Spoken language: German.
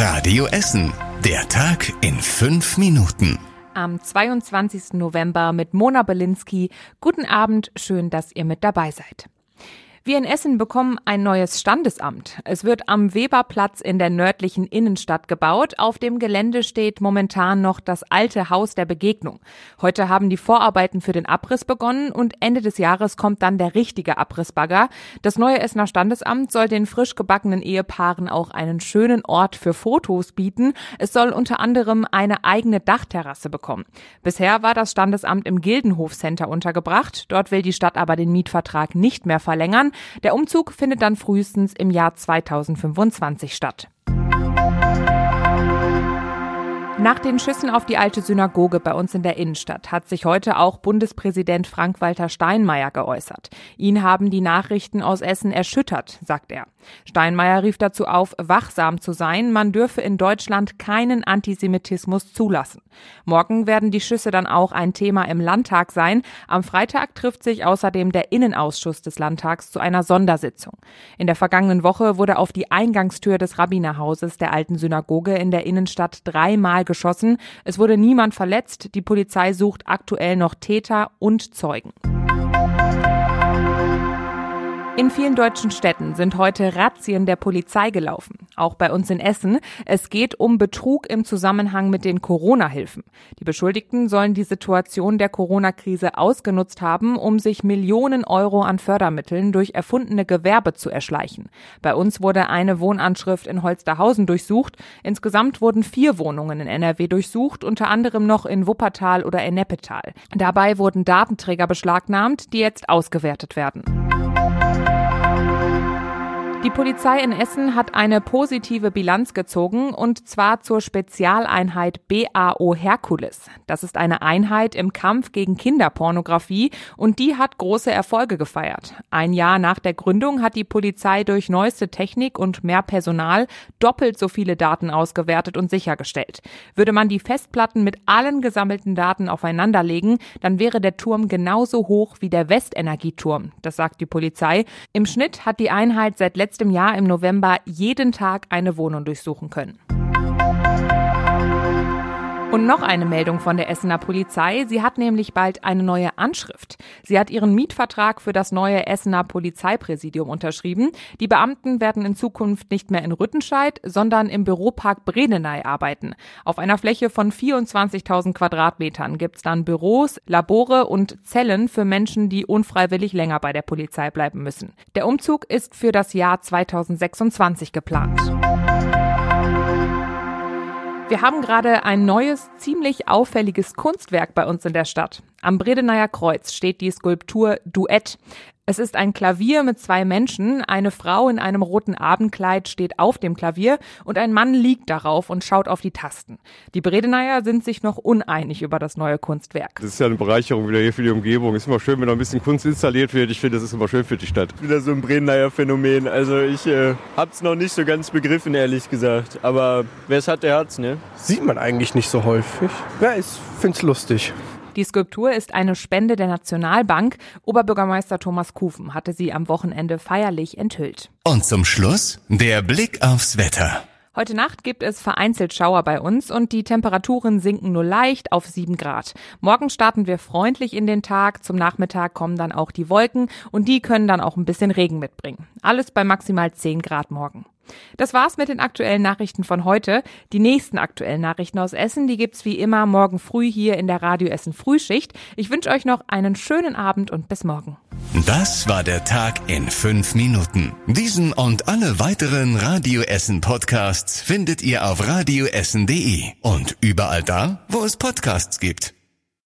Radio Essen. Der Tag in fünf Minuten. Am 22. November mit Mona Belinsky. Guten Abend, schön, dass ihr mit dabei seid. Wir in Essen bekommen ein neues Standesamt. Es wird am Weberplatz in der nördlichen Innenstadt gebaut. Auf dem Gelände steht momentan noch das alte Haus der Begegnung. Heute haben die Vorarbeiten für den Abriss begonnen und Ende des Jahres kommt dann der richtige Abrissbagger. Das neue Essener Standesamt soll den frisch gebackenen Ehepaaren auch einen schönen Ort für Fotos bieten. Es soll unter anderem eine eigene Dachterrasse bekommen. Bisher war das Standesamt im Gildenhof Center untergebracht. Dort will die Stadt aber den Mietvertrag nicht mehr verlängern. Der Umzug findet dann frühestens im Jahr 2025 statt. Nach den Schüssen auf die alte Synagoge bei uns in der Innenstadt hat sich heute auch Bundespräsident Frank-Walter Steinmeier geäußert. Ihn haben die Nachrichten aus Essen erschüttert, sagt er. Steinmeier rief dazu auf, wachsam zu sein. Man dürfe in Deutschland keinen Antisemitismus zulassen. Morgen werden die Schüsse dann auch ein Thema im Landtag sein. Am Freitag trifft sich außerdem der Innenausschuss des Landtags zu einer Sondersitzung. In der vergangenen Woche wurde auf die Eingangstür des Rabbinerhauses der alten Synagoge in der Innenstadt dreimal geschossen. Es wurde niemand verletzt. Die Polizei sucht aktuell noch Täter und Zeugen. In vielen deutschen Städten sind heute Razzien der Polizei gelaufen. Auch bei uns in Essen. Es geht um Betrug im Zusammenhang mit den Corona-Hilfen. Die Beschuldigten sollen die Situation der Corona-Krise ausgenutzt haben, um sich Millionen Euro an Fördermitteln durch erfundene Gewerbe zu erschleichen. Bei uns wurde eine Wohnanschrift in Holsterhausen durchsucht. Insgesamt wurden vier Wohnungen in NRW durchsucht, unter anderem noch in Wuppertal oder in Neppetal. Dabei wurden Datenträger beschlagnahmt, die jetzt ausgewertet werden. Die Polizei in Essen hat eine positive Bilanz gezogen und zwar zur Spezialeinheit BAO Herkules. Das ist eine Einheit im Kampf gegen Kinderpornografie und die hat große Erfolge gefeiert. Ein Jahr nach der Gründung hat die Polizei durch neueste Technik und mehr Personal doppelt so viele Daten ausgewertet und sichergestellt. Würde man die Festplatten mit allen gesammelten Daten aufeinanderlegen, dann wäre der Turm genauso hoch wie der Westenergieturm. Das sagt die Polizei. Im Schnitt hat die Einheit seit Jahr im November jeden Tag eine Wohnung durchsuchen können. Und noch eine Meldung von der Essener Polizei. Sie hat nämlich bald eine neue Anschrift. Sie hat ihren Mietvertrag für das neue Essener Polizeipräsidium unterschrieben. Die Beamten werden in Zukunft nicht mehr in Rüttenscheid, sondern im Büropark Bredeney arbeiten. Auf einer Fläche von 24.000 Quadratmetern gibt's dann Büros, Labore und Zellen für Menschen, die unfreiwillig länger bei der Polizei bleiben müssen. Der Umzug ist für das Jahr 2026 geplant. Wir haben gerade ein neues, ziemlich auffälliges Kunstwerk bei uns in der Stadt. Am Bredeneyer Kreuz steht die Skulptur Duett. Es ist ein Klavier mit zwei Menschen. Eine Frau in einem roten Abendkleid steht auf dem Klavier und ein Mann liegt darauf und schaut auf die Tasten. Die Bredeneier sind sich noch uneinig über das neue Kunstwerk. Das ist ja eine Bereicherung wieder hier für die Umgebung. Ist immer schön, wenn noch ein bisschen Kunst installiert wird. Ich finde, das ist immer schön für die Stadt. Wieder so ein Bredeneier Phänomen. Also ich äh, hab's noch nicht so ganz begriffen, ehrlich gesagt. Aber wer es hat, der hat's, ne? Sieht man eigentlich nicht so häufig. Ja, ich find's lustig. Die Skulptur ist eine Spende der Nationalbank. Oberbürgermeister Thomas Kufen hatte sie am Wochenende feierlich enthüllt. Und zum Schluss der Blick aufs Wetter. Heute Nacht gibt es vereinzelt Schauer bei uns und die Temperaturen sinken nur leicht auf 7 Grad. Morgen starten wir freundlich in den Tag. Zum Nachmittag kommen dann auch die Wolken und die können dann auch ein bisschen Regen mitbringen. Alles bei maximal 10 Grad morgen. Das war's mit den aktuellen Nachrichten von heute. Die nächsten aktuellen Nachrichten aus Essen, die gibt's wie immer morgen früh hier in der Radio Essen Frühschicht. Ich wünsche euch noch einen schönen Abend und bis morgen. Das war der Tag in fünf Minuten. Diesen und alle weiteren Radio Essen Podcasts findet ihr auf radioessen.de und überall da, wo es Podcasts gibt.